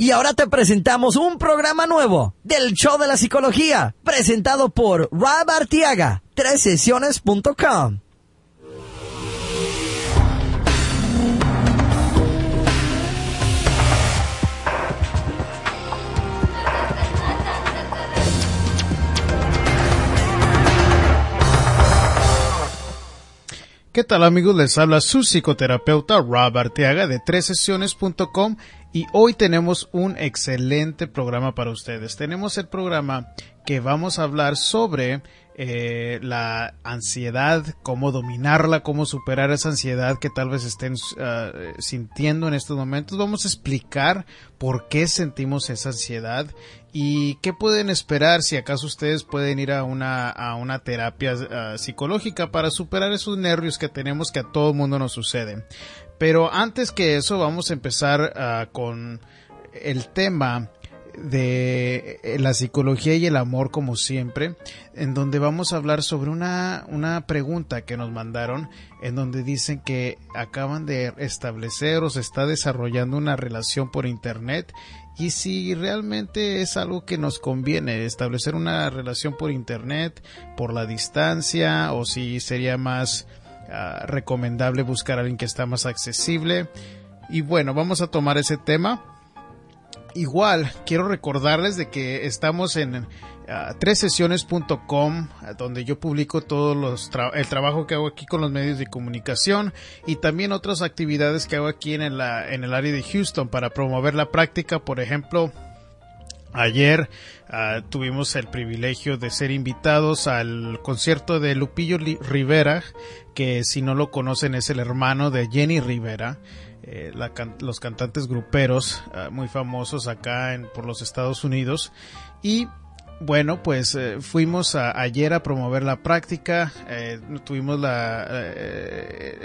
Y ahora te presentamos un programa nuevo del Show de la Psicología, presentado por Rob Artiaga, sesiones.com. ¿Qué tal amigos? Les habla su psicoterapeuta Rob Arteaga de sesiones.com y hoy tenemos un excelente programa para ustedes. Tenemos el programa que vamos a hablar sobre eh, la ansiedad, cómo dominarla, cómo superar esa ansiedad que tal vez estén uh, sintiendo en estos momentos. Vamos a explicar por qué sentimos esa ansiedad y qué pueden esperar si acaso ustedes pueden ir a una, a una terapia uh, psicológica para superar esos nervios que tenemos que a todo mundo nos sucede. Pero antes que eso vamos a empezar uh, con el tema de eh, la psicología y el amor como siempre, en donde vamos a hablar sobre una, una pregunta que nos mandaron, en donde dicen que acaban de establecer o se está desarrollando una relación por internet y si realmente es algo que nos conviene establecer una relación por internet, por la distancia o si sería más uh, recomendable buscar a alguien que está más accesible. Y bueno, vamos a tomar ese tema Igual, quiero recordarles de que estamos en uh, tresesiones.com, donde yo publico todo los el trabajo que hago aquí con los medios de comunicación y también otras actividades que hago aquí en el, en el área de Houston para promover la práctica. Por ejemplo, Ayer uh, tuvimos el privilegio de ser invitados al concierto de Lupillo Rivera, que si no lo conocen es el hermano de Jenny Rivera. Eh, los cantantes gruperos uh, muy famosos acá en, por los Estados Unidos y bueno, pues eh, fuimos a, ayer a promover la práctica, eh, tuvimos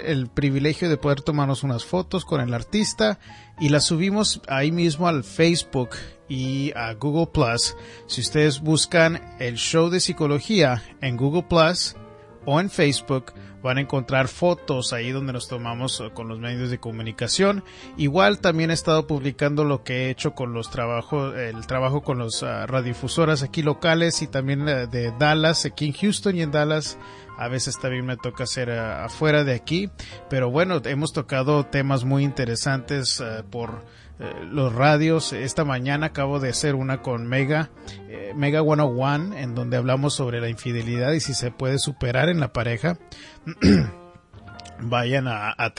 el privilegio de poder tomarnos unas fotos con el artista y las subimos ahí mismo al Facebook y a Google Plus. Si ustedes buscan el show de psicología en Google Plus o en Facebook, van a encontrar fotos ahí donde nos tomamos eh, con los medios de comunicación. Igual también he estado publicando lo que he hecho con los trabajos, el trabajo con los uh, radiodifusoras aquí locales y también uh, de Dallas, aquí en Houston y en Dallas. A veces también me toca hacer uh, afuera de aquí, pero bueno, hemos tocado temas muy interesantes por eh, los radios. Esta mañana acabo de hacer una con Mega, eh, Mega 101, en donde hablamos sobre la infidelidad y si se puede superar en la pareja. Vayan a, a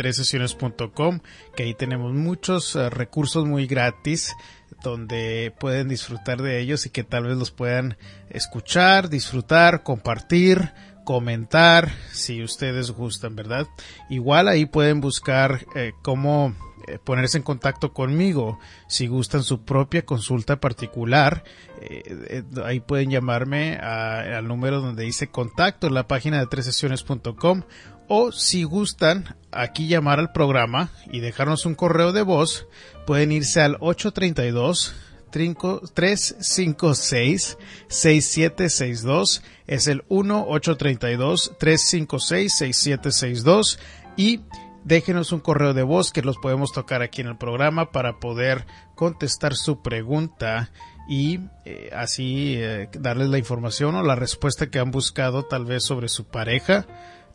que ahí tenemos muchos recursos muy gratis donde pueden disfrutar de ellos y que tal vez los puedan escuchar, disfrutar, compartir, comentar si ustedes gustan, ¿verdad? Igual ahí pueden buscar eh, cómo eh, ponerse en contacto conmigo si gustan su propia consulta particular. Eh, ahí pueden llamarme al número donde dice contacto en la página de tresesiones.com o si gustan aquí llamar al programa y dejarnos un correo de voz, pueden irse al 832 356 6762 es el 1 832 356 6762 y déjenos un correo de voz que los podemos tocar aquí en el programa para poder contestar su pregunta y eh, así eh, darles la información o la respuesta que han buscado tal vez sobre su pareja,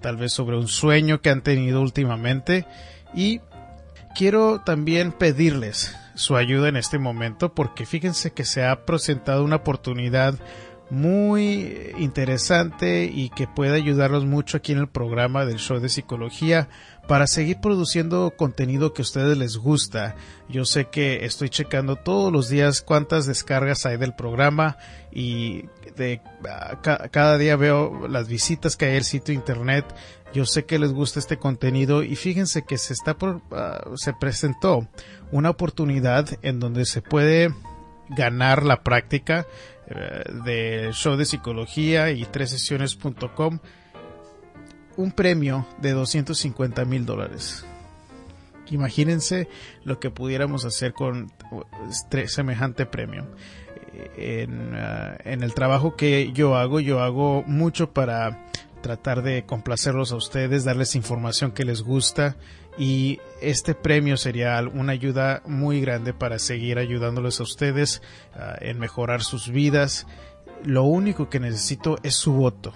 tal vez sobre un sueño que han tenido últimamente. Y quiero también pedirles su ayuda en este momento porque fíjense que se ha presentado una oportunidad muy interesante y que puede ayudarnos mucho aquí en el programa del show de psicología para seguir produciendo contenido que a ustedes les gusta. Yo sé que estoy checando todos los días cuántas descargas hay del programa y de ca cada día veo las visitas que hay al sitio internet. Yo sé que les gusta este contenido y fíjense que se está por, uh, se presentó una oportunidad en donde se puede ganar la práctica uh, de show de psicología y tres sesiones.com un premio de 250 mil dólares. Imagínense lo que pudiéramos hacer con semejante premio. En, uh, en, el trabajo que yo hago, yo hago mucho para tratar de complacerlos a ustedes, darles información que les gusta y este premio sería una ayuda muy grande para seguir ayudándoles a ustedes ah, en mejorar sus vidas. Lo único que necesito es su voto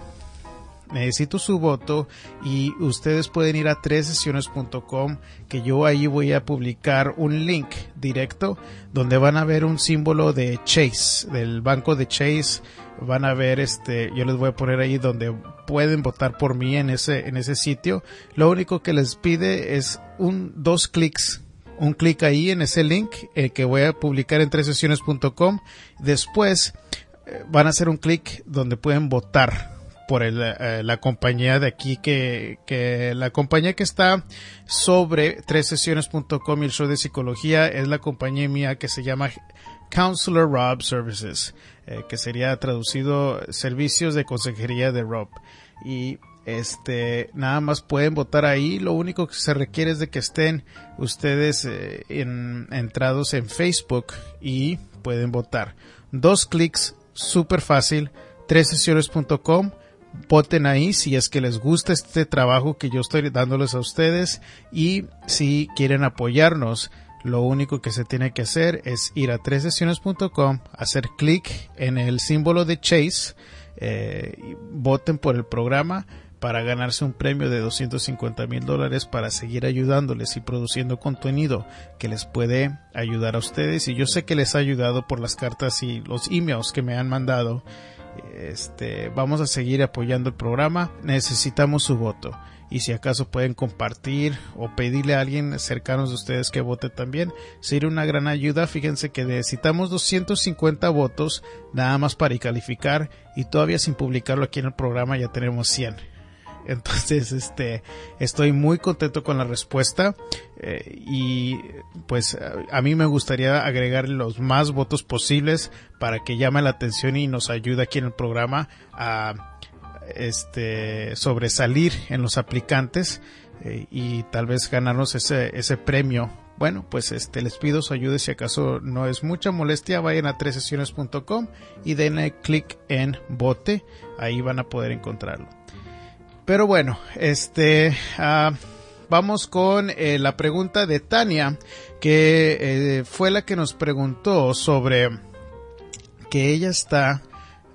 necesito su voto y ustedes pueden ir a tresesiones.com que yo ahí voy a publicar un link directo donde van a ver un símbolo de Chase, del banco de Chase. Van a ver este, yo les voy a poner ahí donde pueden votar por mí en ese, en ese sitio. Lo único que les pide es un, dos clics un clic ahí en ese link eh, que voy a publicar en tresesiones.com. Después eh, van a hacer un clic donde pueden votar por eh, la compañía de aquí que, la compañía que está sobre tres sesiones.com y el show de psicología es la compañía mía que se llama Counselor Rob Services, que sería traducido servicios de consejería de Rob. Y este, nada más pueden votar ahí. Lo único que se requiere es de que estén ustedes eh, en, entrados en Facebook y pueden votar. Dos clics, súper fácil, tres sesiones.com voten ahí si es que les gusta este trabajo que yo estoy dándoles a ustedes y si quieren apoyarnos. Lo único que se tiene que hacer es ir a tresesiones.com, hacer clic en el símbolo de Chase, eh, voten por el programa para ganarse un premio de 250 mil dólares para seguir ayudándoles y produciendo contenido que les puede ayudar a ustedes. Y yo sé que les ha ayudado por las cartas y los emails que me han mandado este, vamos a seguir apoyando el programa. Necesitamos su voto. Y si acaso pueden compartir o pedirle a alguien cercanos de ustedes que vote también, sería una gran ayuda. Fíjense que necesitamos 250 votos nada más para calificar y todavía sin publicarlo aquí en el programa ya tenemos 100. Entonces, este, estoy muy contento con la respuesta eh, y pues a mí me gustaría agregar los más votos posibles para que llame la atención y nos ayude aquí en el programa a este sobresalir en los aplicantes eh, y tal vez ganarnos ese, ese premio bueno, pues este les pido su ayuda si acaso no es mucha molestia, vayan a tresesiones.com y denle clic en bote, ahí van a poder encontrarlo. Pero bueno, este, uh, vamos con eh, la pregunta de Tania, que eh, fue la que nos preguntó sobre que ella está,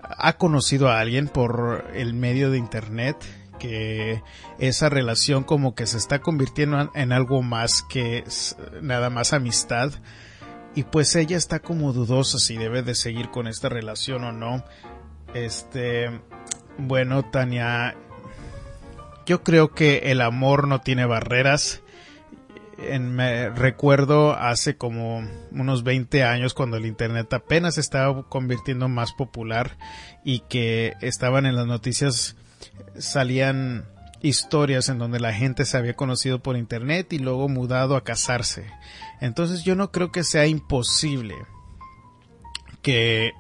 ha conocido a alguien por el medio de internet, que esa relación como que se está convirtiendo en algo más que nada más amistad. Y pues ella está como dudosa si debe de seguir con esta relación o no. Este, bueno, Tania, yo creo que el amor no tiene barreras. En, me recuerdo hace como unos 20 años cuando el internet apenas estaba convirtiendo más popular y que estaban en las noticias salían historias en donde la gente se había conocido por internet y luego mudado a casarse. Entonces yo no creo que sea imposible que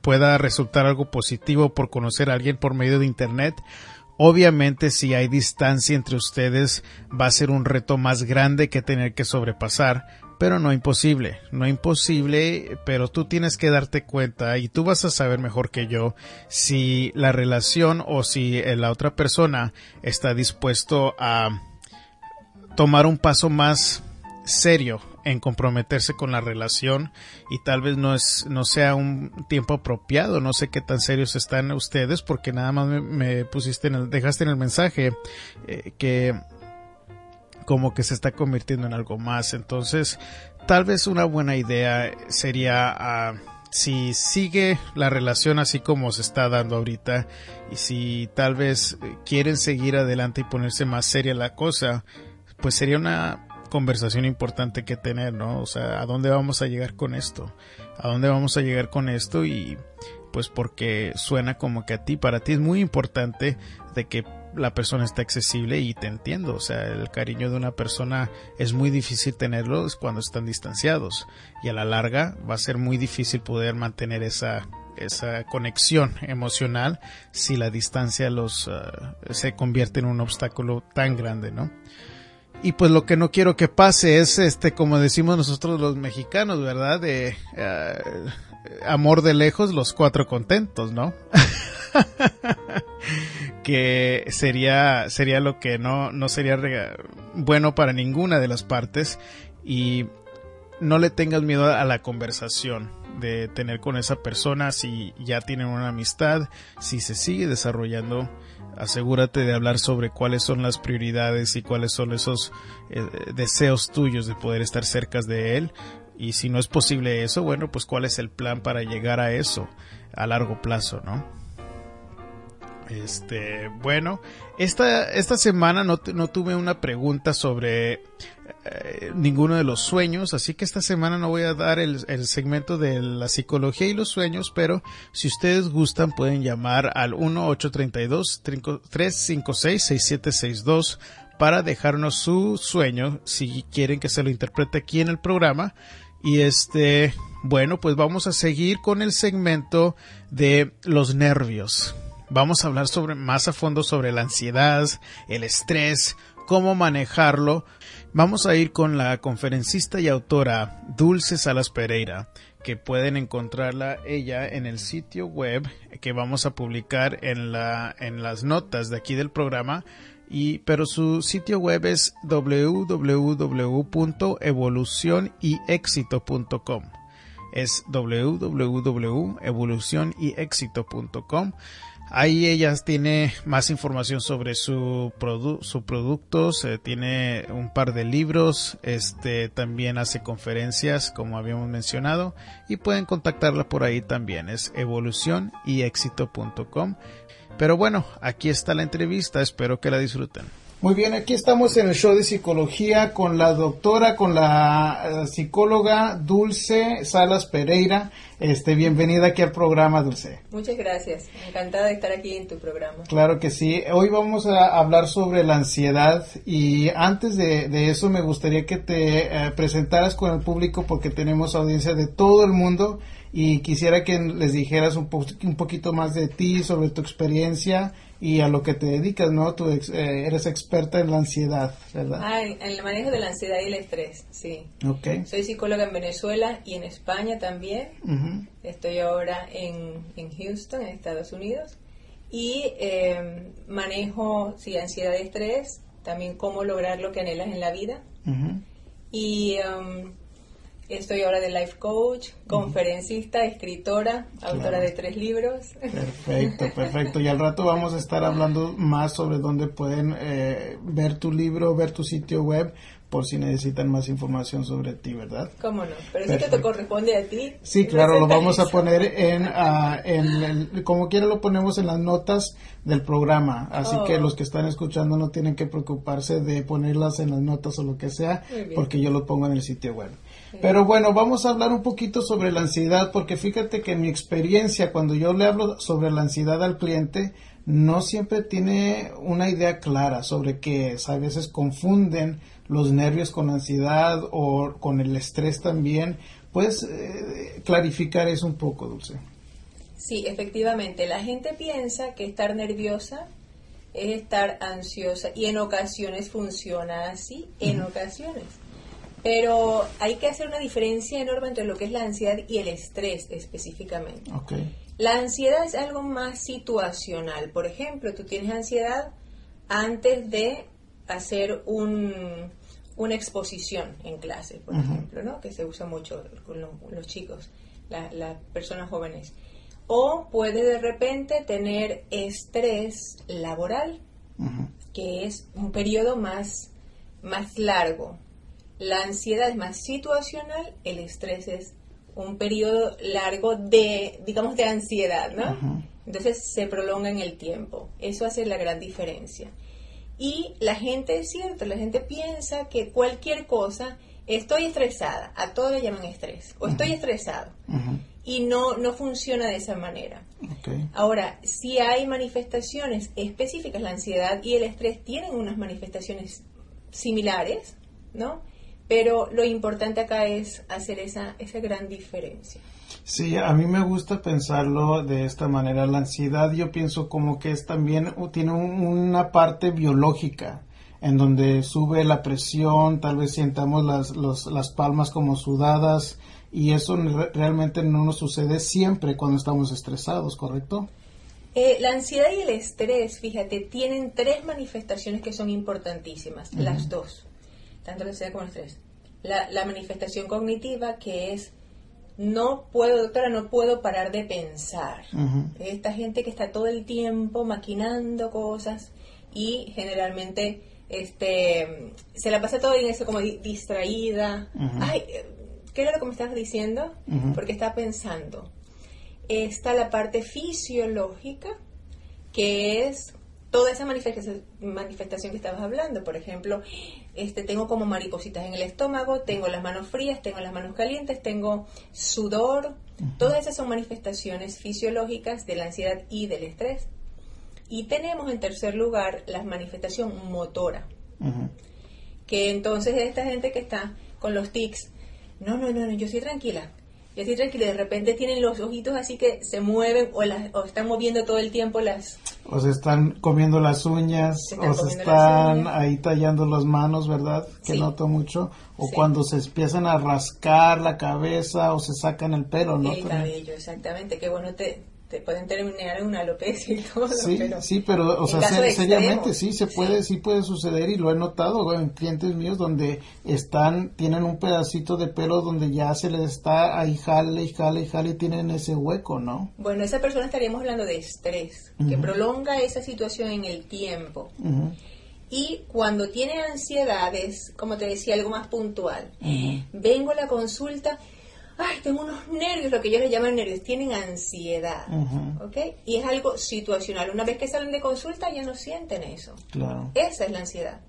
pueda resultar algo positivo por conocer a alguien por medio de internet Obviamente si hay distancia entre ustedes va a ser un reto más grande que tener que sobrepasar, pero no imposible, no imposible, pero tú tienes que darte cuenta y tú vas a saber mejor que yo si la relación o si la otra persona está dispuesto a tomar un paso más serio en comprometerse con la relación y tal vez no es no sea un tiempo apropiado. No sé qué tan serios están ustedes porque nada más me, pusiste en el, dejaste en el mensaje eh, que como que se está convirtiendo en algo más. Entonces tal vez una buena idea sería ah, si sigue la relación así como se está dando ahorita y si tal vez quieren seguir adelante y ponerse más seria la cosa pues sería una conversación importante que tener, ¿no? O sea, ¿a dónde vamos a llegar con esto? ¿A dónde vamos a llegar con esto? Y pues porque suena como que a ti, para ti es muy importante de que la persona esté accesible y te entiendo, o sea, el cariño de una persona es muy difícil tenerlo cuando están distanciados y a la larga va a ser muy difícil poder mantener esa esa conexión emocional si la distancia los uh, se convierte en un obstáculo tan grande, ¿no? Y pues lo que no quiero que pase es, este, como decimos nosotros los mexicanos, ¿verdad? De eh, amor de lejos, los cuatro contentos, ¿no? que sería, sería lo que no, no sería bueno para ninguna de las partes y no le tengas miedo a la conversación de tener con esa persona si ya tienen una amistad, si se sigue desarrollando, asegúrate de hablar sobre cuáles son las prioridades y cuáles son esos eh, deseos tuyos de poder estar cerca de él y si no es posible eso, bueno, pues cuál es el plan para llegar a eso a largo plazo, ¿no? Este, bueno, esta, esta semana no, no tuve una pregunta sobre eh, ninguno de los sueños, así que esta semana no voy a dar el, el, segmento de la psicología y los sueños, pero si ustedes gustan pueden llamar al 1-832-356-6762 para dejarnos su sueño si quieren que se lo interprete aquí en el programa. Y este, bueno, pues vamos a seguir con el segmento de los nervios. Vamos a hablar sobre más a fondo sobre la ansiedad, el estrés, cómo manejarlo. Vamos a ir con la conferencista y autora Dulce Salas Pereira, que pueden encontrarla ella en el sitio web que vamos a publicar en la en las notas de aquí del programa y pero su sitio web es www.evolucionyexito.com es www.evolucionyexito.com Ahí ella tiene más información sobre su, su producto, tiene un par de libros, este también hace conferencias como habíamos mencionado y pueden contactarla por ahí también, es evolucionyexito.com. Pero bueno, aquí está la entrevista, espero que la disfruten. Muy bien, aquí estamos en el show de psicología con la doctora, con la eh, psicóloga Dulce Salas Pereira. Este, bienvenida aquí al programa, Dulce. Muchas gracias, encantada de estar aquí en tu programa. Claro que sí. Hoy vamos a hablar sobre la ansiedad y antes de, eso me gustaría que te eh, presentaras con el público porque tenemos audiencia de todo el mundo y quisiera que les dijeras un, un poquito más de ti, sobre tu experiencia y a lo que te dedicas, ¿no? Tú eh, eres experta en la ansiedad, ¿verdad? Ah, en el manejo de la ansiedad y el estrés, sí. Ok. Soy psicóloga en Venezuela y en España también. Estoy ahora en, en, Houston, en Estados Unidos. Y eh, manejo, sí, ansiedad y estrés, también cómo lograr lo que anhelas en la vida. Y... Um, Estoy ahora de life coach, conferencista, escritora, autora de tres libros. Perfecto, perfecto. Y al rato vamos a estar hablando más sobre dónde pueden eh, ver tu libro, ver tu sitio web, por si necesitan más información sobre ti, ¿verdad? ¿Cómo no? Pero si te corresponde a ti. Sí, claro, lo vamos a poner en, uh, en como quiera lo ponemos en las notas del programa, así que oh. los que están escuchando no tienen que preocuparse de ponerlas en las notas o lo que sea, porque yo lo pongo en el sitio web. Pero bueno, vamos a hablar un poquito sobre la ansiedad, porque fíjate que en mi experiencia, cuando yo le hablo sobre la ansiedad al cliente, no siempre tiene una idea clara sobre que a veces confunden los nervios con ansiedad o con el estrés también. ¿Puedes eh, clarificar eso un poco, Dulce? Sí, efectivamente. La gente piensa que estar nerviosa es estar ansiosa y en ocasiones funciona así, en ocasiones. Pero hay que hacer una diferencia enorme entre lo que es la ansiedad y el estrés específicamente. La ansiedad es algo más situacional. Por ejemplo, tú tienes ansiedad antes de hacer un, una exposición en clase, por ejemplo, ¿no? que se usa mucho con los chicos, las personas jóvenes. O puede de repente tener estrés laboral, que es un periodo más, más largo, la ansiedad es más situacional, el estrés es un periodo largo de, digamos, de ansiedad, ¿no? Entonces se prolonga en el tiempo. Eso hace la gran diferencia. Y la gente, es cierto, la gente piensa que cualquier cosa, estoy estresada, a todo le llaman estrés, o estoy estresado. Y no, no funciona de esa manera. Ahora, si hay manifestaciones específicas, la ansiedad y el estrés tienen unas manifestaciones similares, ¿no? Pero lo importante acá es hacer esa, esa gran diferencia. Sí, a mí me gusta pensarlo de esta manera. La ansiedad yo pienso como que es también, tiene una parte biológica en donde sube la presión, tal vez sientamos las, las palmas como sudadas y eso realmente no nos sucede siempre cuando estamos estresados, ¿correcto? Eh, la ansiedad y el estrés, fíjate, tienen tres manifestaciones que son importantísimas, las dos, tanto la ansiedad como el estrés. La, la manifestación cognitiva, que es no puedo, doctora, no puedo parar de pensar. Esta gente que está todo el tiempo maquinando cosas y generalmente este se la pasa todo en eso como di- distraída. Ujú. Ay, ¿qué era lo que me estabas diciendo? Porque está pensando. Está la parte fisiológica, que es toda esa manifestación que estabas hablando. Por ejemplo, este, tengo como maripositas en el estómago, tengo las manos frías, tengo las manos calientes, tengo sudor. Todas esas son manifestaciones fisiológicas de la ansiedad y del estrés. Y tenemos en tercer lugar la manifestación motora, que entonces es esta gente que está con los tics. No, no, no, no, yo estoy tranquila. Yo estoy tranquila. y De repente tienen los ojitos así que se mueven o, las, o están moviendo todo el tiempo las... O se están comiendo las uñas, o se están ahí tallando las manos, ¿verdad? Que Sí. noto mucho. O Sí. cuando se empiezan a rascar la cabeza o se sacan el pelo, ¿no? el cabello, exactamente. Que bueno, te, te pueden terminar en una alopecia y todo. Sí, pero sí, pero, o sea, seriamente sí se puede, sí. puede suceder y lo he notado en clientes míos donde están, tienen un pedacito de pelo donde ya se les está ahí jale y jale y jale y tienen ese hueco, ¿no? Bueno, esa persona estaríamos hablando de estrés, que prolonga esa situación en el tiempo. Y cuando tiene ansiedades, como te decía, algo más puntual. Vengo a la consulta, ay, tengo unos nervios, lo que ellos le llaman nervios, tienen ansiedad. ¿ok? Y es algo situacional. Una vez que salen de consulta ya no sienten eso. Claro, Esa es la ansiedad.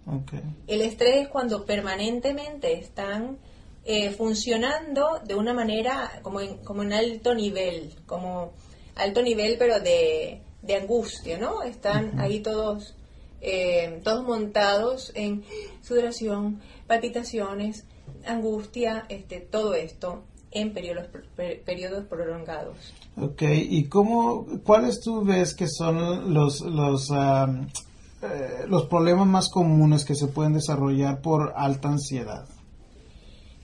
El estrés es cuando permanentemente están eh, funcionando de una manera como en, como en alto nivel, como alto nivel pero de, de angustia, ¿no? Están ahí todos, eh, todos montados en sudoración, palpitaciones, angustia, este, todo esto en periodos, per- periodos prolongados. Ok, ¿y cómo, cuáles tú ves que son los, los, eh, los problemas más comunes que se pueden desarrollar por alta ansiedad?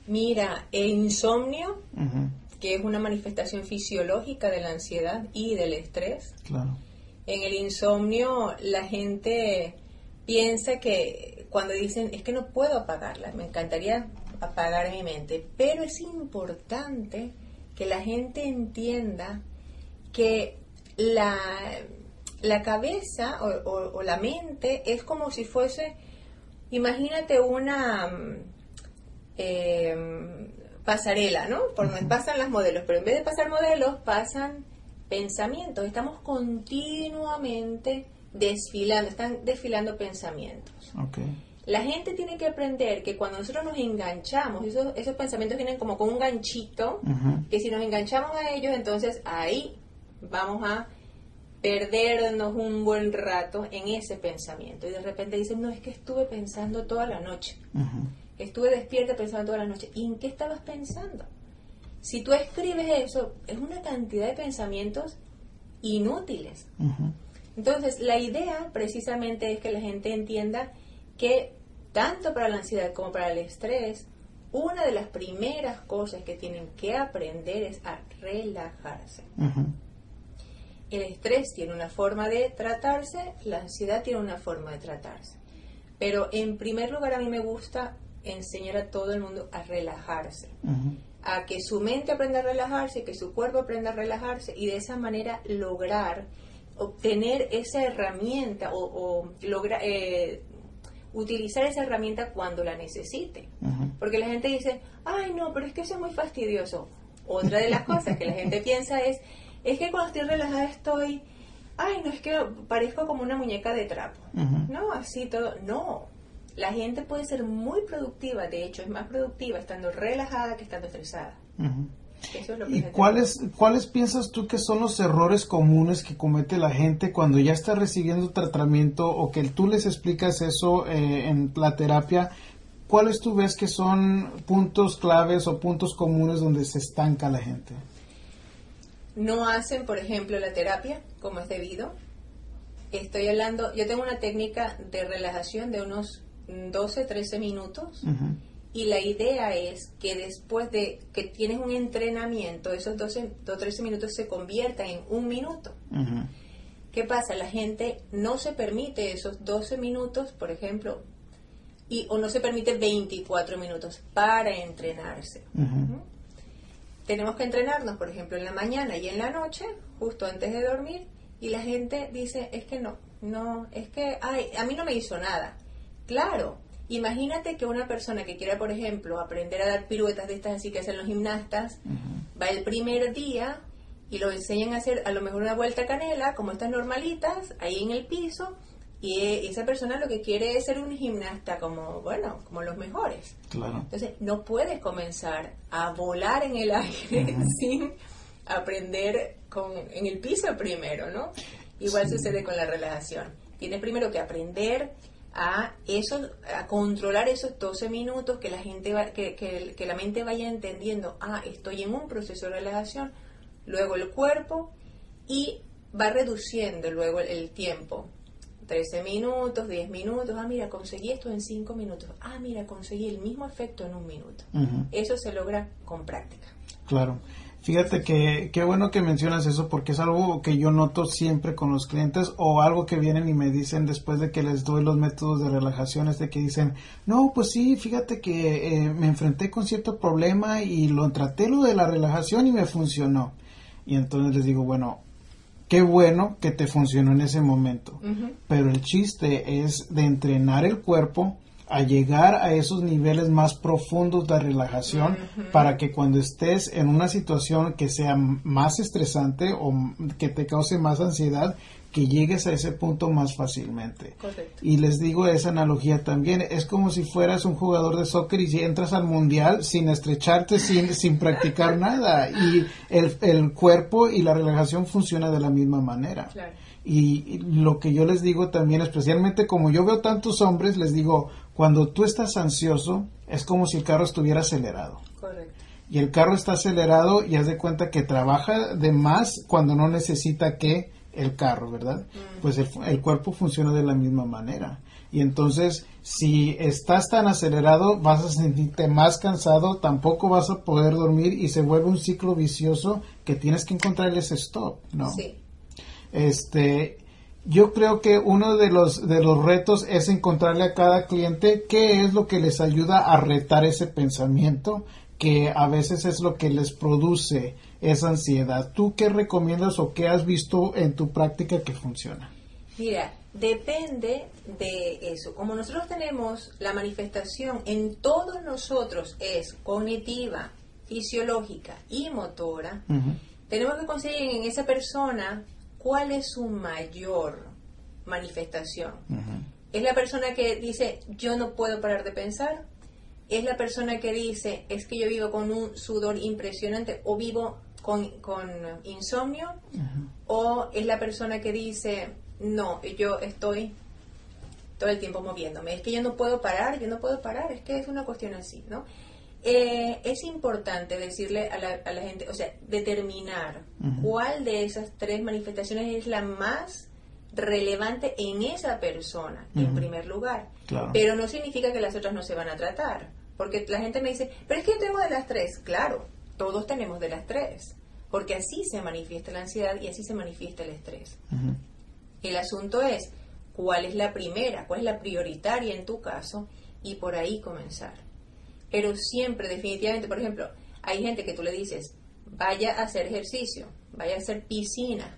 Mira, el insomnio, que es una manifestación fisiológica de la ansiedad y del estrés, claro. En el insomnio la gente piensa que cuando dicen es que no puedo apagarla, me encantaría apagar mi mente, pero es importante que la gente entienda que la, la cabeza o, o- o la mente es como si fuese, imagínate una eh, pasarela, ¿no? Por donde pasan las modelos, pero en vez de pasar modelos, pasan pensamientos. Estamos continuamente desfilando, están desfilando pensamientos. Ok. La gente tiene que aprender que cuando nosotros nos enganchamos, esos, esos pensamientos vienen como con un ganchito, que si nos enganchamos a ellos, entonces ahí vamos a perdernos un buen rato en ese pensamiento. Y de repente dicen, no, es que estuve pensando toda la noche. Estuve despierta pensando toda la noche. ¿Y en qué estabas pensando? Si tú escribes eso, es una cantidad de pensamientos inútiles. Entonces, la idea precisamente es que la gente entienda que tanto para la ansiedad como para el estrés, una de las primeras cosas que tienen que aprender es a relajarse. El estrés tiene una forma de tratarse, la ansiedad tiene una forma de tratarse. Pero en primer lugar a mí me gusta enseñar a todo el mundo a relajarse, a que su mente aprenda a relajarse, que su cuerpo aprenda a relajarse y de esa manera lograr obtener esa herramienta o, o logra- eh, utilizar esa herramienta cuando la necesite. Porque la gente dice, ay no, pero es que eso es muy fastidioso. Otra de las cosas que la gente piensa es, es que cuando estoy relajada estoy, ay no, es que parezco como una muñeca de trapo. No, así todo, no. La gente puede ser muy productiva, de hecho es más productiva estando relajada que estando estresada. Eso es lo que ¿Y cuáles, cuáles piensas tú que son los errores comunes que comete la gente cuando ya está recibiendo tratamiento o que tú les explicas eso eh, en la terapia? ¿Cuáles tú ves que son puntos claves o puntos comunes donde se estanca la gente? no hacen, por ejemplo, la terapia como es debido. Estoy hablando, yo tengo una técnica de relajación de unos 12, 13 minutos. Y la idea es que después de que tienes un entrenamiento, esos 12 o 13 minutos se conviertan en un minuto. ¿Qué pasa? La gente no se permite esos 12 minutos, por ejemplo, y, o no se permite 24 minutos para entrenarse. Tenemos que entrenarnos, por ejemplo, en la mañana y en la noche, justo antes de dormir, y la gente dice, es que no, no, es que, ay, a mí no me hizo nada. Claro, imagínate que una persona que quiera, por ejemplo, aprender a dar piruetas de estas así que hacen los gimnastas, va el primer día y lo enseñan a hacer a lo mejor una vuelta canela, como estas normalitas, ahí en el piso, y eh, esa persona lo que quiere es ser un gimnasta como, bueno, como los mejores. Claro. Entonces, no puedes comenzar a volar en el aire sin aprender con, en el piso primero, ¿no? Igual sucede con la relajación. Tienes primero que aprender a eso, a controlar esos 12 minutos, que la gente va- que, que- que la mente vaya entendiendo, ah, estoy en un proceso de relajación, luego el cuerpo y va reduciendo luego el, tiempo. 13 minutos, 10 minutos, ah, mira, conseguí esto en 5 minutos, ah, mira, conseguí el mismo efecto en un minuto. Eso se logra con práctica. Claro. Fíjate que qué bueno que mencionas eso porque es algo que yo noto siempre con los clientes o algo que vienen y me dicen después de que les doy los métodos de relajación es de que dicen, no, pues sí, fíjate que eh, me enfrenté con cierto problema y lo traté lo de la relajación y me funcionó. Y entonces les digo, bueno, qué bueno que te funcionó en ese momento. Pero el chiste es de entrenar el cuerpo a llegar a esos niveles más profundos de relajación para que cuando estés en una situación que sea más estresante o que te cause más ansiedad, que llegues a ese punto más fácilmente. Correcto. Y les digo esa analogía también, es como si fueras un jugador de soccer y si entras al mundial sin estrecharte, sin, sin practicar nada. Y el, el cuerpo y la relajación funciona de la misma manera. Claro. Y lo que yo les digo también, especialmente como yo veo tantos hombres, les digo, cuando tú estás ansioso, es como si el carro estuviera acelerado. Correcto. Y el carro está acelerado y haz de cuenta que trabaja de más cuando no necesita que el carro, ¿verdad? Pues el, el cuerpo funciona de la misma manera. Y entonces, si estás tan acelerado, vas a sentirte más cansado, tampoco vas a poder dormir y se vuelve un ciclo vicioso que tienes que encontrar ese stop, ¿no? Sí. Este, yo creo que uno de los de los retos es encontrarle a cada cliente qué es lo que les ayuda a retar ese pensamiento que a veces es lo que les produce esa ansiedad. ¿Tú qué recomiendas o qué has visto en tu práctica que funciona? Mira, depende de eso. Como nosotros tenemos la manifestación en todos nosotros es cognitiva, fisiológica y motora, tenemos que conseguir en esa persona cuál es su mayor manifestación. Es la persona que dice, yo no puedo parar de pensar. Es la persona que dice, es que yo vivo con un sudor impresionante o vivo con, con insomnio. O es la persona que dice, no, yo estoy todo el tiempo moviéndome. Es que yo no puedo parar, yo no puedo parar. Es que es una cuestión así, ¿no? Eh, es importante decirle a la, a la gente, o sea, determinar cuál de esas tres manifestaciones es la más relevante en esa persona, en primer lugar. Claro. Pero no significa que las otras no se van a tratar. Porque la gente me dice, pero es que yo tengo de las tres. Claro, todos tenemos de las tres. Porque así se manifiesta la ansiedad y así se manifiesta el estrés. El asunto es cuál es la primera, cuál es la prioritaria en tu caso y por ahí comenzar. Pero siempre, definitivamente, por ejemplo, hay gente que tú le dices, vaya a hacer ejercicio, vaya a hacer piscina.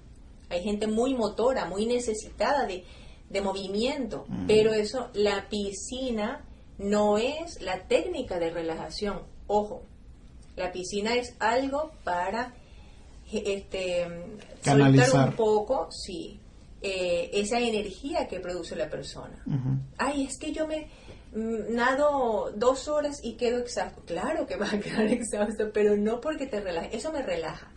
Hay gente muy motora, muy necesitada de, de movimiento, pero eso, la piscina no es la técnica de relajación. Ojo, la piscina es algo para este, soltar Canalizar. un poco, sí, eh, esa energía que produce la persona. Ay, es que yo me nado dos horas y quedo exhausto. Claro que vas a quedar exhausto, pero no porque te relaja. Eso me relaja.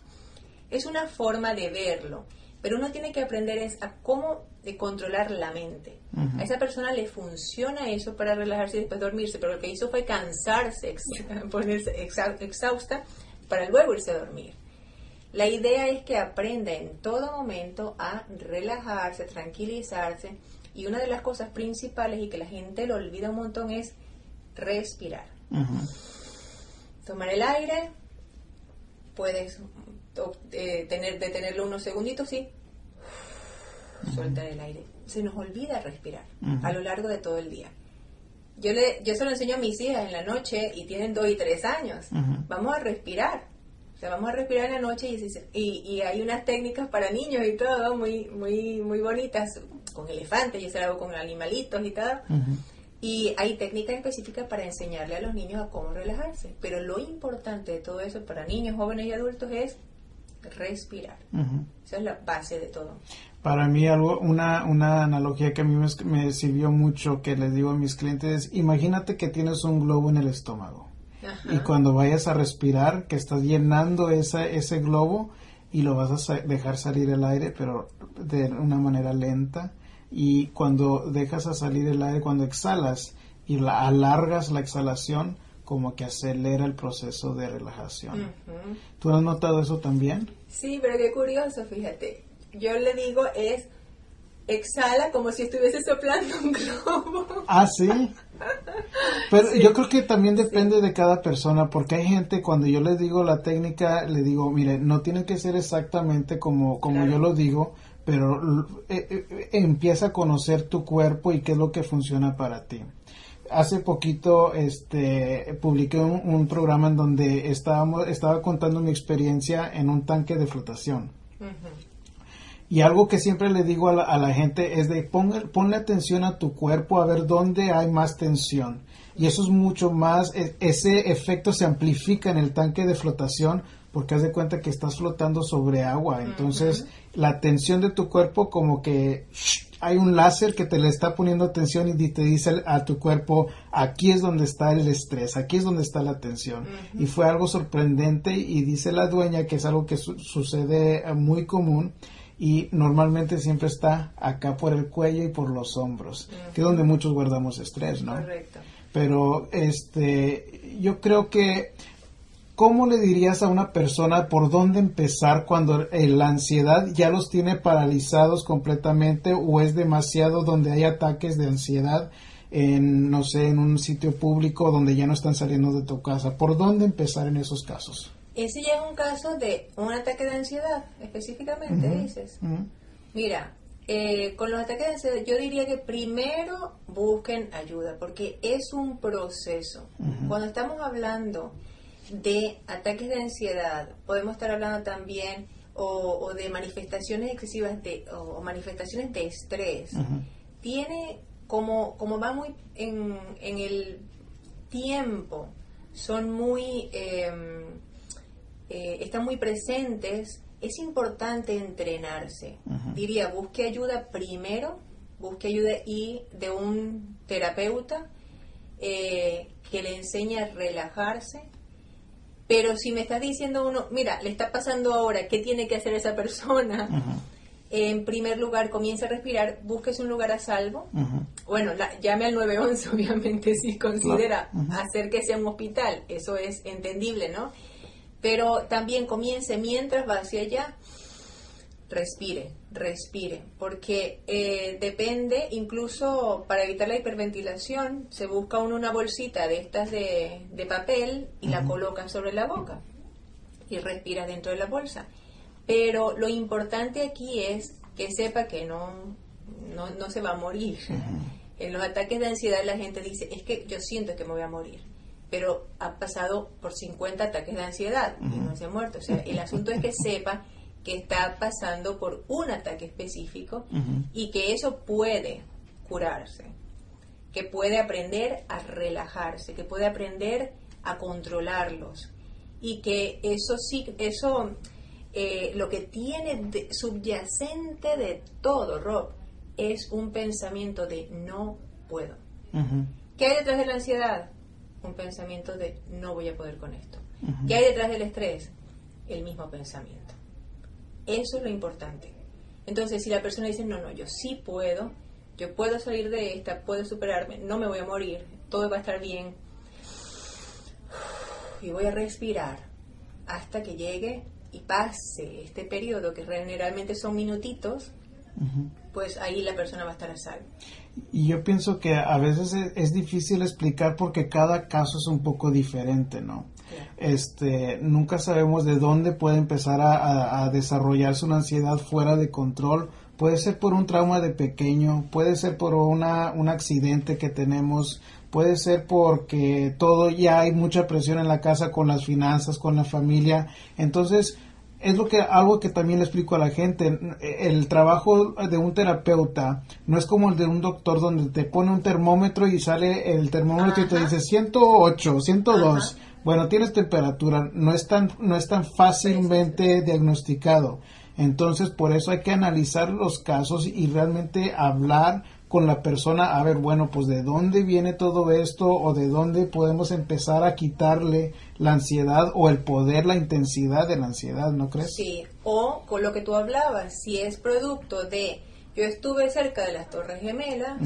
Es una forma de verlo. Pero uno tiene que aprender es a cómo de controlar la mente. A esa persona le funciona eso para relajarse y después dormirse, pero lo que hizo fue cansarse, ex- ponerse exa- exhausta para luego irse a dormir. La idea es que aprenda en todo momento a relajarse, tranquilizarse y una de las cosas principales y que la gente lo olvida un montón es respirar. Tomar el aire, puedes eh, tener, detenerlo unos segunditos, sí. suelta el aire. Se nos olvida respirar a lo largo de todo el día. Yo, le, yo se lo enseño a mis hijas en la noche y tienen dos y tres años. Vamos a respirar. O sea, vamos a respirar en la noche y, y, y, hay unas técnicas para niños y todo muy, muy, muy bonitas, con elefantes, yo se lo hago con animalitos y todo. Y hay técnicas específicas para enseñarle a los niños a cómo relajarse. Pero lo importante de todo eso para niños, jóvenes y adultos es respirar. Esa es la base de todo. Para mí algo, una, una analogía que a mí me, sirvió mucho, que les digo a mis clientes, imagínate que tienes un globo en el estómago. Y cuando vayas a respirar, que estás llenando esa, ese globo y lo vas a dejar salir el aire, pero de una manera lenta. Y cuando dejas a salir el aire, cuando exhalas y la, alargas la exhalación, como que acelera el proceso de relajación. ¿Tú has notado eso también? Sí, pero qué curioso, fíjate. Yo le digo es exhala como si estuviese soplando un globo. Ah, sí. Pero yo creo que también depende de cada persona, porque hay gente cuando yo les digo la técnica, le digo, mire, no tiene que ser exactamente como, como yo lo digo, pero eh, eh, empieza a conocer tu cuerpo y qué es lo que funciona para ti. Hace poquito este publiqué un, programa en donde estábamos estaba contando mi experiencia en un tanque de flotación. Y algo que siempre le digo a la, gente es de ponle atención a tu cuerpo a ver dónde hay más tensión y eso es mucho más e, ese efecto se amplifica en el tanque de flotación porque haz de cuenta que estás flotando sobre agua. Entonces la tensión de tu cuerpo como que hay un láser que te le está poniendo atención y te dice a tu cuerpo, aquí es donde está el estrés, aquí es donde está la tensión. Y fue algo sorprendente y dice la dueña que es algo que sucede eh, muy común y normalmente siempre está acá por el cuello y por los hombros, que es donde muchos guardamos estrés, ¿no? Correcto. Pero este, yo creo que ¿Cómo le dirías a una persona por dónde empezar cuando la ansiedad ya los tiene paralizados completamente o es demasiado donde hay ataques de ansiedad en, no sé, en un sitio público donde ya no están saliendo de tu casa? ¿Por dónde empezar en esos casos? Ese ya es un caso de un ataque de ansiedad, específicamente, dices. Mira, eh, con los ataques de ansiedad, yo diría que primero busquen ayuda, porque es un proceso. Cuando estamos hablando de ataques de ansiedad, podemos estar hablando también o, de manifestaciones excesivas de, o, manifestaciones de estrés, tiene como, como va muy en, en el tiempo, son muy, em, eh, están muy presentes, es importante entrenarse. Diría, busque ayuda primero, busque ayuda y de un terapeuta eh, que le enseñe a relajarse, pero si me estás diciendo uno, mira, le está pasando ahora, ¿qué tiene que hacer esa persona? En primer lugar, comienza a respirar, búsquese un lugar a salvo. Bueno, llame al 911, obviamente, si considera hacer que sea un hospital. Eso es entendible, ¿no? Pero también comience mientras va hacia allá respire, respire, porque eh, depende, incluso para evitar la hiperventilación, se busca uno una bolsita de estas de, papel y la coloca sobre la boca y respira dentro de la bolsa. Pero lo importante aquí es que sepa que no, no, se va a morir. En los ataques de ansiedad la gente dice, es que yo siento que me voy a morir pero ha pasado por 50 ataques de ansiedad y no se ha muerto. O sea, el asunto es que sepa que está pasando por un ataque específico y que eso puede curarse, que puede aprender a relajarse, que puede aprender a controlarlos y que eso sí, eso eh, lo que tiene subyacente de todo, Rob, es un pensamiento de no puedo. ¿Qué hay detrás de la ansiedad? Un pensamiento de no voy a poder con esto. ¿Qué hay detrás del estrés? El mismo pensamiento. Eso es lo importante. Entonces, si la persona dice, no, no, yo sí puedo, yo puedo salir de esta, puedo superarme, no me voy a morir, todo va a estar bien, y voy a respirar hasta que llegue y pase este periodo, que generalmente son minutitos, pues ahí la persona va a estar a salvo. Y yo pienso que a veces es, difícil explicar porque cada caso es un poco diferente, ¿no? Este, nunca sabemos de dónde puede empezar a, desarrollarse una ansiedad fuera de control puede ser por un trauma de pequeño, puede ser por una, un accidente que tenemos, puede ser porque todo ya hay mucha presión en la casa con las finanzas, con la familia. Entonces, es lo que algo que también le explico a la gente. El trabajo de un terapeuta no es como el de un doctor donde te pone un termómetro y sale el termómetro y te dice 108 102 bueno tienes temperatura no es tan no es tan fácilmente diagnosticado. Entonces por eso hay que analizar los casos y realmente hablar con la persona a ver, bueno, pues de dónde viene todo esto o de dónde podemos empezar a quitarle la ansiedad o el poder, la intensidad de la ansiedad, ¿no crees? Sí, o con lo que tú hablabas, si es producto de, yo estuve cerca de las Torres Gemelas,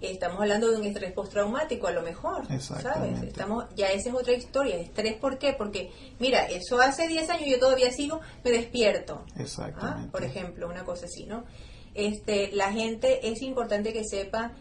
estamos hablando de un estrés postraumático a lo mejor, ¿sabes? Estamos, ya esa es otra historia, estrés ¿por qué? Porque mira, eso hace 10 años yo todavía sigo, me despierto. ¿ah? Exactamente. Por ejemplo, una cosa así, ¿no? Este, la gente es importante que sepa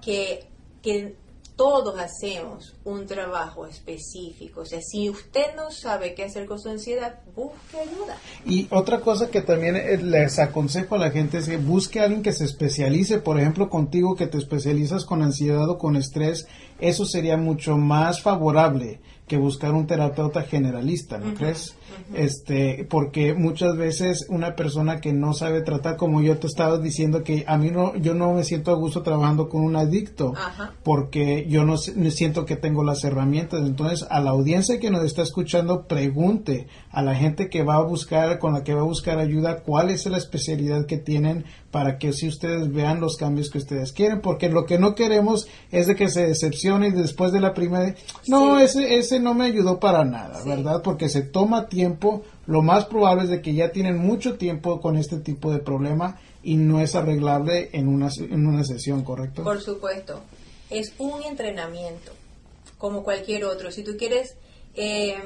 que, que todos hacemos un trabajo específico. O sea, si usted no sabe qué hacer con su ansiedad, busque ayuda. Y otra cosa que también eh, les aconsejo a la gente es que busque a alguien que se especialice, por ejemplo, contigo que te especializas con ansiedad o con estrés, eso sería mucho más favorable que buscar un terapeuta generalista, ¿no crees? Este, porque muchas veces una persona que no sabe tratar, como yo te estaba diciendo que a mí no, yo no me siento a gusto trabajando con un adicto, porque yo no, siento que tengo las herramientas. Entonces, a la audiencia que nos está escuchando, pregunte a la gente que va a buscar, con la que va a buscar ayuda, cuál es la especialidad que tienen para que si ustedes vean los cambios que ustedes quieren, porque lo que no queremos es de que se decepcione y después de la primera, no, ese, ese no me ayudó para nada, ¿verdad? Porque se toma tiempo, lo más probable es de que ya tienen mucho tiempo con este tipo de problema y no es arreglable en una, en una sesión, ¿correcto? Por supuesto, es un entrenamiento, como cualquier otro. Si tú quieres em,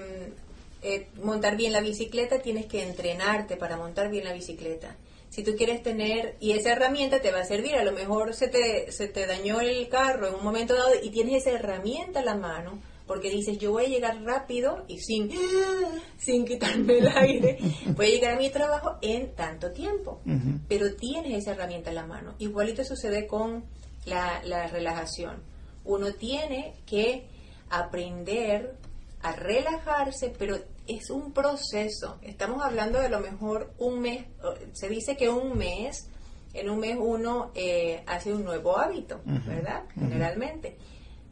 eh, montar bien la bicicleta, tienes que entrenarte para montar bien la bicicleta si tú quieres tener, y esa herramienta te va a servir, a lo mejor se te, se te dañó el carro en un momento dado y tienes esa herramienta a la mano, porque dices, yo voy a llegar rápido y sin, sin quitarme el aire, voy a llegar a mi trabajo en tanto tiempo. Pero tienes esa herramienta en la mano. Igualito sucede con la, la relajación. Uno tiene que aprender a relajarse, pero es un proceso. Estamos hablando de lo mejor un mes, se dice que un mes, en un mes uno eh, hace un nuevo hábito, ¿verdad? Generalmente.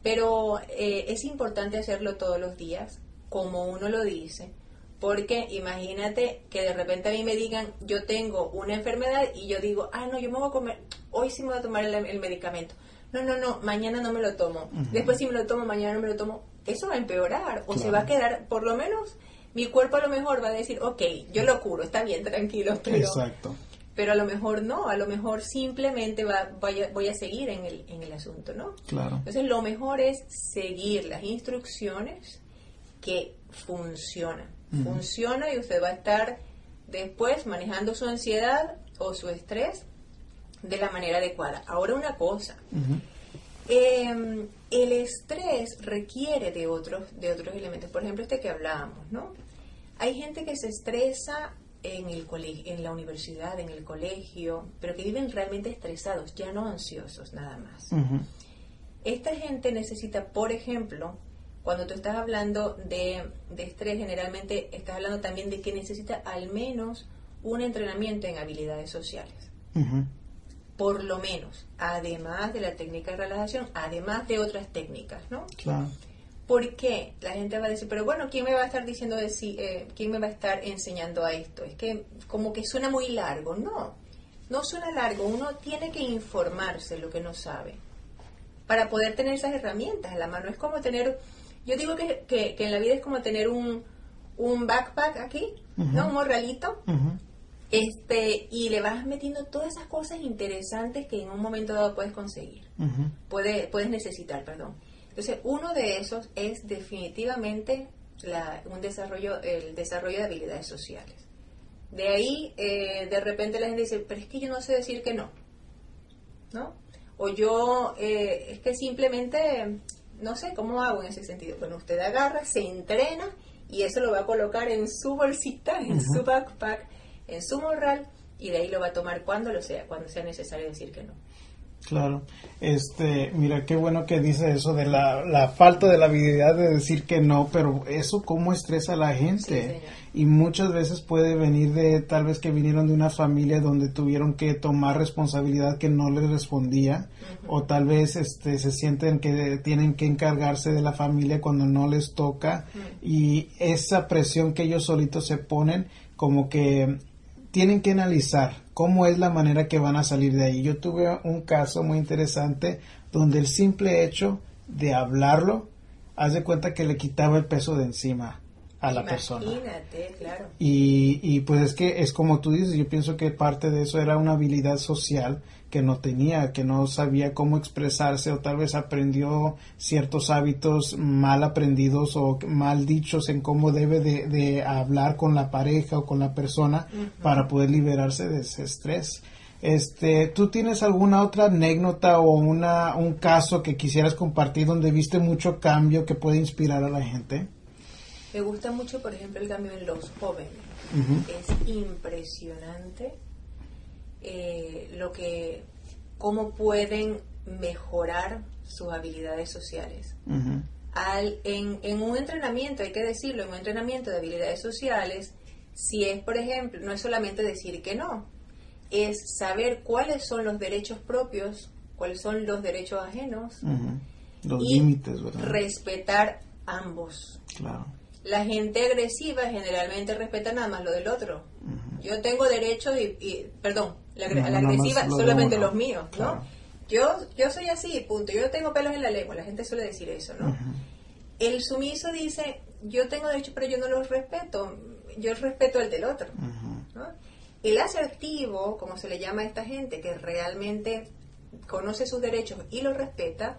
Pero eh, es importante hacerlo todos los días, como uno lo dice, porque imagínate que de repente a mí me digan, yo tengo una enfermedad y yo digo, ah, no, yo me voy a comer, hoy sí me voy a tomar el, medicamento. No, no, no, mañana no me lo tomo. Después si me lo tomo, mañana no me lo tomo. Eso va a empeorar o se va a quedar, por lo menos mi cuerpo a lo mejor va a decir, ok, yo lo curo, está bien, tranquilo, pero, Exacto. pero a lo mejor no, a lo mejor simplemente va, voy, a, seguir en el, en el asunto, ¿no? Claro. Entonces lo mejor es seguir las instrucciones que funcionan. Funciona y usted va a estar después manejando su ansiedad o su estrés de la manera adecuada. Ahora una cosa. Em, el estrés requiere de otros, de otros elementos. Por ejemplo, este que hablábamos, ¿no? Hay gente que se estresa en, el en la universidad, en el colegio, pero que viven realmente estresados, ya no ansiosos nada más. Esta gente necesita, por ejemplo, cuando tú estás hablando de, estrés, generalmente estás hablando también de que necesita al menos un entrenamiento en habilidades sociales por lo menos, además de la técnica de relajación, además de otras técnicas, ¿no? Claro. ¿Por qué? La gente va a decir, pero bueno, ¿quién me va a estar diciendo de si, eh, quién me va a estar enseñando a esto? Es que como que suena muy largo. No, no suena largo. Uno tiene que informarse lo que no sabe para poder tener esas herramientas en la mano. Es como tener, yo digo que, que, en la vida es como tener un, un backpack aquí, ¿no? Un morralito este, y le vas metiendo todas esas cosas interesantes que en un momento dado puedes conseguir, puedes necesitar, perdón. Entonces, uno de esos es definitivamente un desarrollo, el desarrollo de habilidades sociales. De ahí, eh, de repente la gente dice, pero es que yo no sé decir que no, ¿no? O yo, eh, es que simplemente, no sé cómo hago en ese sentido. Bueno, usted agarra, se entrena y eso lo va a colocar en su bolsita, en su backpack en su morral y de ahí lo va a tomar cuando lo sea, cuando sea necesario decir que no. Claro, este, mira, qué bueno que dice eso de la, la falta de la habilidad de decir que no, pero eso cómo estresa a la gente. y muchas veces puede venir de, tal vez que vinieron de una familia donde tuvieron que tomar responsabilidad que no les respondía, o tal vez este, se sienten que tienen que encargarse de la familia cuando no les toca, y esa presión que ellos solitos se ponen, como que tienen que analizar cómo es la manera que van a salir de ahí. Yo tuve un caso muy interesante donde el simple hecho de hablarlo, haz de cuenta que le quitaba el peso de encima a la persona. Claro. Y, y pues es que es como tú dices, yo pienso que parte de eso era una habilidad social que no tenía, que no sabía cómo expresarse o tal vez aprendió ciertos hábitos mal aprendidos o mal dichos en cómo debe de, hablar con la pareja o con la persona para poder liberarse de ese estrés. Este, ¿tú tienes alguna otra anécdota o una, un caso que quisieras compartir donde viste mucho cambio que puede inspirar a la gente? Me gusta mucho, por ejemplo, el cambio en los jóvenes. Es impresionante eh, lo que, cómo pueden mejorar sus habilidades sociales. Al, en, en, un entrenamiento, hay que decirlo, en un entrenamiento de habilidades sociales, si es, por ejemplo, no es solamente decir que no, es saber cuáles son los derechos propios, cuáles son los derechos ajenos, los límites, respetar ambos. Claro. La gente agresiva generalmente respeta nada más lo del otro. Yo tengo derechos y, perdón, la, agresiva solamente los míos, ¿no? Yo, yo soy así, punto. Yo tengo pelos en la lengua, la gente suele decir eso, ¿no? El sumiso dice, yo tengo derechos, pero yo no los respeto. Yo respeto el del otro. El asertivo, como se le llama a esta gente, que realmente conoce sus derechos y los respeta,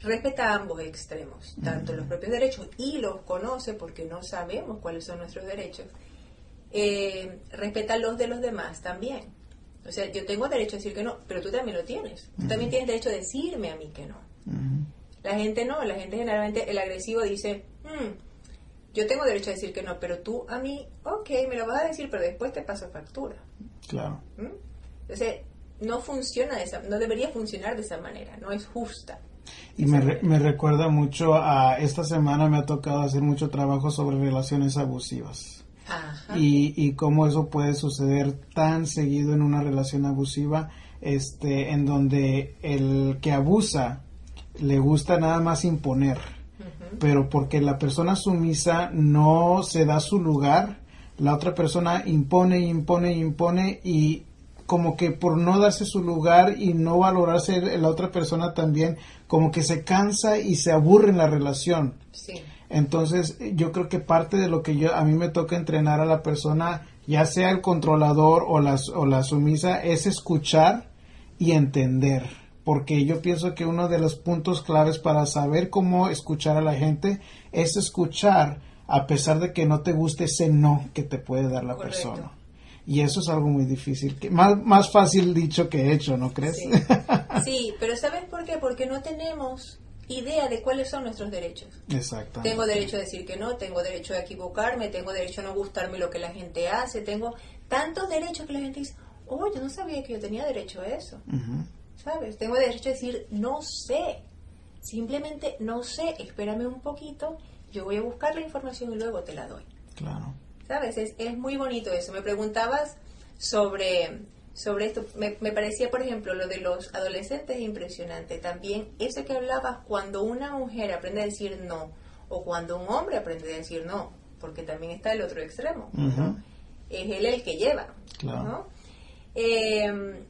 respeta ambos extremos, tanto los propios derechos y los conoce porque no sabemos cuáles son nuestros derechos, eh, respeta los de los demás también. O sea, yo tengo derecho a decir que no, pero tú también lo tienes. Tú también tienes derecho a decirme a mí que no. La gente no, la gente generalmente, el agresivo dice, hmm, yo tengo derecho a decir que no, pero tú a mí, ok, me lo vas a decir, pero después te paso factura. Claro. ¿Mm? Entonces, no funciona de esa, no debería funcionar de esa manera, no es justa. Y me, me, recuerda mucho a esta semana me ha tocado hacer mucho trabajo sobre relaciones abusivas. Y, y cómo eso puede suceder tan seguido en una relación abusiva, este, en donde el que abusa le gusta nada más imponer, pero porque la persona sumisa no se da su lugar, la otra persona impone, impone, impone y como que por no darse su lugar y no valorarse la otra persona también, como que se cansa y se aburre en la relación. Entonces, yo creo que parte de lo que yo a mí me toca entrenar a la persona, ya sea el controlador o la, o la sumisa, es escuchar y entender. Porque yo pienso que uno de los puntos claves para saber cómo escuchar a la gente es escuchar a pesar de que no te guste ese no que te puede dar la persona. Y eso es algo muy difícil, que, más, más fácil dicho que hecho, ¿no crees? Sí. pero ¿sabes por qué? Porque no tenemos idea de cuáles son nuestros derechos. Exacto. Tengo derecho a decir que no, tengo derecho a equivocarme, tengo derecho a no gustarme lo que la gente hace, tengo tantos derechos que la gente dice, oh, yo no sabía que yo tenía derecho a eso. ¿Sabes? Tengo derecho a decir, no sé, simplemente no sé, espérame un poquito, yo voy a buscar la información y luego te la doy. Claro. ¿sabes? Es, es muy bonito eso. Me preguntabas sobre, sobre esto. Me, me, parecía, por ejemplo, lo de los adolescentes impresionante. También eso que hablabas cuando una mujer aprende a decir no o cuando un hombre aprende a decir no, porque también está el otro extremo. Es él el que lleva. ¿no? Eh,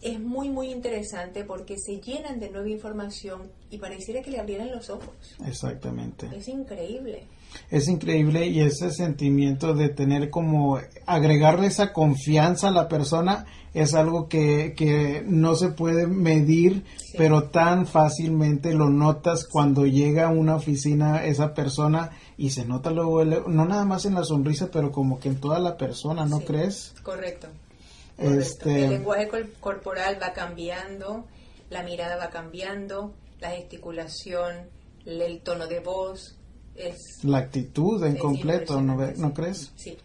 es muy, muy interesante porque se llenan de nueva información y pareciera que le abrieran los ojos. Exactamente. Es increíble. Es increíble y ese sentimiento de tener como agregarle esa confianza a la persona es algo que, que no se puede medir, pero tan fácilmente lo notas cuando llega a una oficina esa persona y se nota luego, no nada más en la sonrisa, pero como que en toda la persona, ¿no crees? Correcto. Este... El lenguaje corporal va cambiando, la mirada va cambiando, la gesticulación, el tono de voz. Es, la actitud en completo, ¿no, ¿no crees? Sí.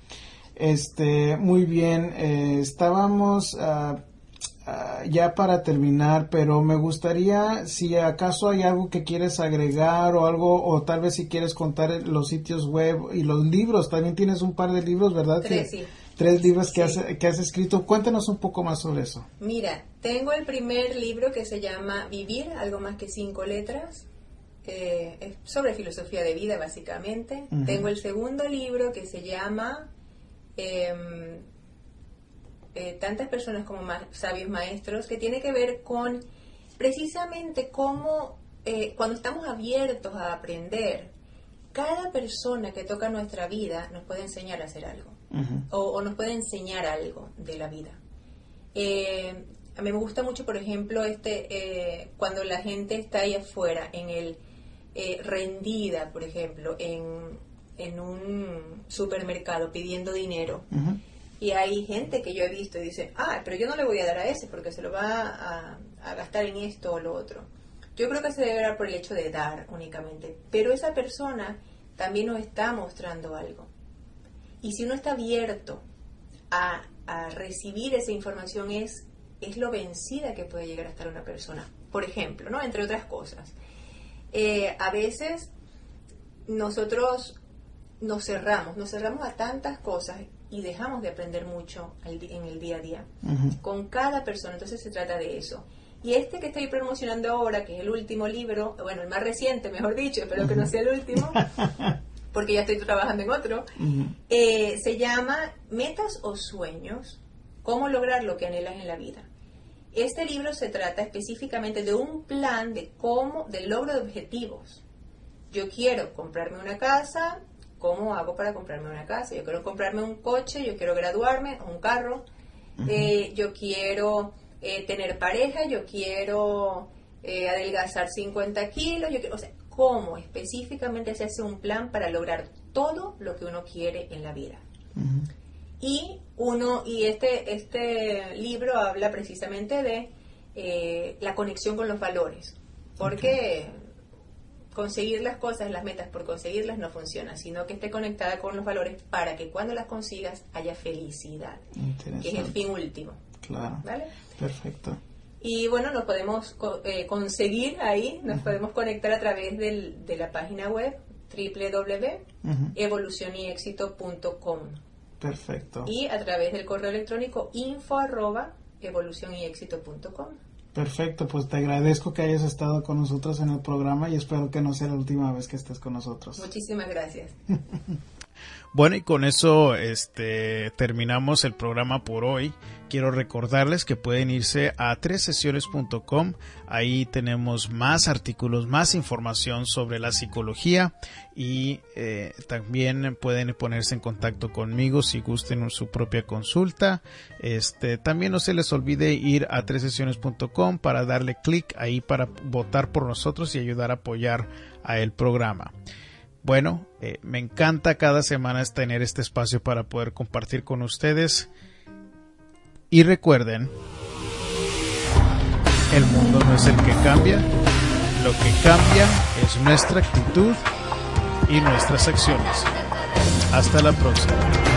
Este, muy bien, eh, estábamos ah, ah, ya para terminar, pero me gustaría si acaso hay algo que quieres agregar o algo, o tal vez si quieres contar los sitios web y los libros. También tienes un par de libros, ¿verdad? Tres, Que- sí. Tres libros que, Sí. has, que has escrito. Cuéntanos un poco más sobre eso. Mira, tengo el primer libro que se llama Vivir, algo más que cinco letras. Eh, es sobre filosofía de vida, básicamente. Tengo el segundo libro que se llama em, eh, Tantas personas como ma- sabios maestros, que tiene que ver con precisamente cómo eh, cuando estamos abiertos a aprender, cada persona que toca nuestra vida nos puede enseñar a hacer algo o, o nos puede enseñar algo de la vida. A mí me gusta mucho, por ejemplo, este cuando la gente está ahí afuera, en el eh, rendida, por ejemplo, en, en un supermercado pidiendo dinero. Y hay gente que yo he visto y dice, ah, pero yo no le voy a dar a ese porque se lo va a, a gastar en esto o lo otro. Yo creo que se debe dar por el hecho de dar únicamente. Pero esa persona también nos está mostrando algo. Y si uno está abierto a, a recibir esa información, es, es lo vencida que puede llegar a estar una persona. Por ejemplo, ¿no? Entre otras cosas. Eh, a veces nosotros nos cerramos, nos cerramos a tantas cosas y dejamos de aprender mucho en el día a día con cada persona. Entonces se trata de eso. Y este que estoy promocionando ahora, que es el último libro, bueno, el más reciente, mejor dicho, espero que no sea el último, porque ya estoy trabajando en otro, eh, se llama Metas o Sueños, cómo lograr lo que anhelas en la vida. Este libro se trata específicamente de un plan de cómo, del logro de objetivos. Yo quiero comprarme una casa, ¿cómo hago para comprarme una casa? Yo quiero comprarme un coche, yo quiero graduarme, un carro, eh, yo quiero eh, tener pareja, yo quiero eh, adelgazar 50 kilos, yo quiero, o sea, ¿cómo específicamente se hace un plan para lograr todo lo que uno quiere en la vida? Y uno, y este, este libro habla precisamente de eh, la conexión con los valores. Porque conseguir las cosas, las metas por conseguirlas no funciona, sino que esté conectada con los valores para que cuando las consigas haya felicidad, que es el fin último. Claro. ¿Vale? Perfecto. Y bueno, nos podemos co- eh, conseguir ahí, nos podemos conectar a través del- de la página web www.evolucionyexito.com Perfecto. y a través del correo electrónico info arroba evolucionyexito.com. Perfecto, pues te agradezco que hayas estado con nosotros en el programa y espero que no sea la última vez que estés con nosotros. Muchísimas gracias. Bueno, y con eso este, terminamos el programa por hoy. Quiero recordarles que pueden irse a tresesiones.com. Ahí tenemos más artículos, más información sobre la psicología y eh, también pueden ponerse en contacto conmigo si gusten su propia consulta. Este, también no se les olvide ir a tresesiones.com para darle clic ahí para votar por nosotros y ayudar a apoyar a el programa. Bueno, eh, me encanta cada semana tener este espacio para poder compartir con ustedes. Y recuerden, el mundo no es el que cambia, lo que cambia es nuestra actitud y nuestras acciones. Hasta la próxima.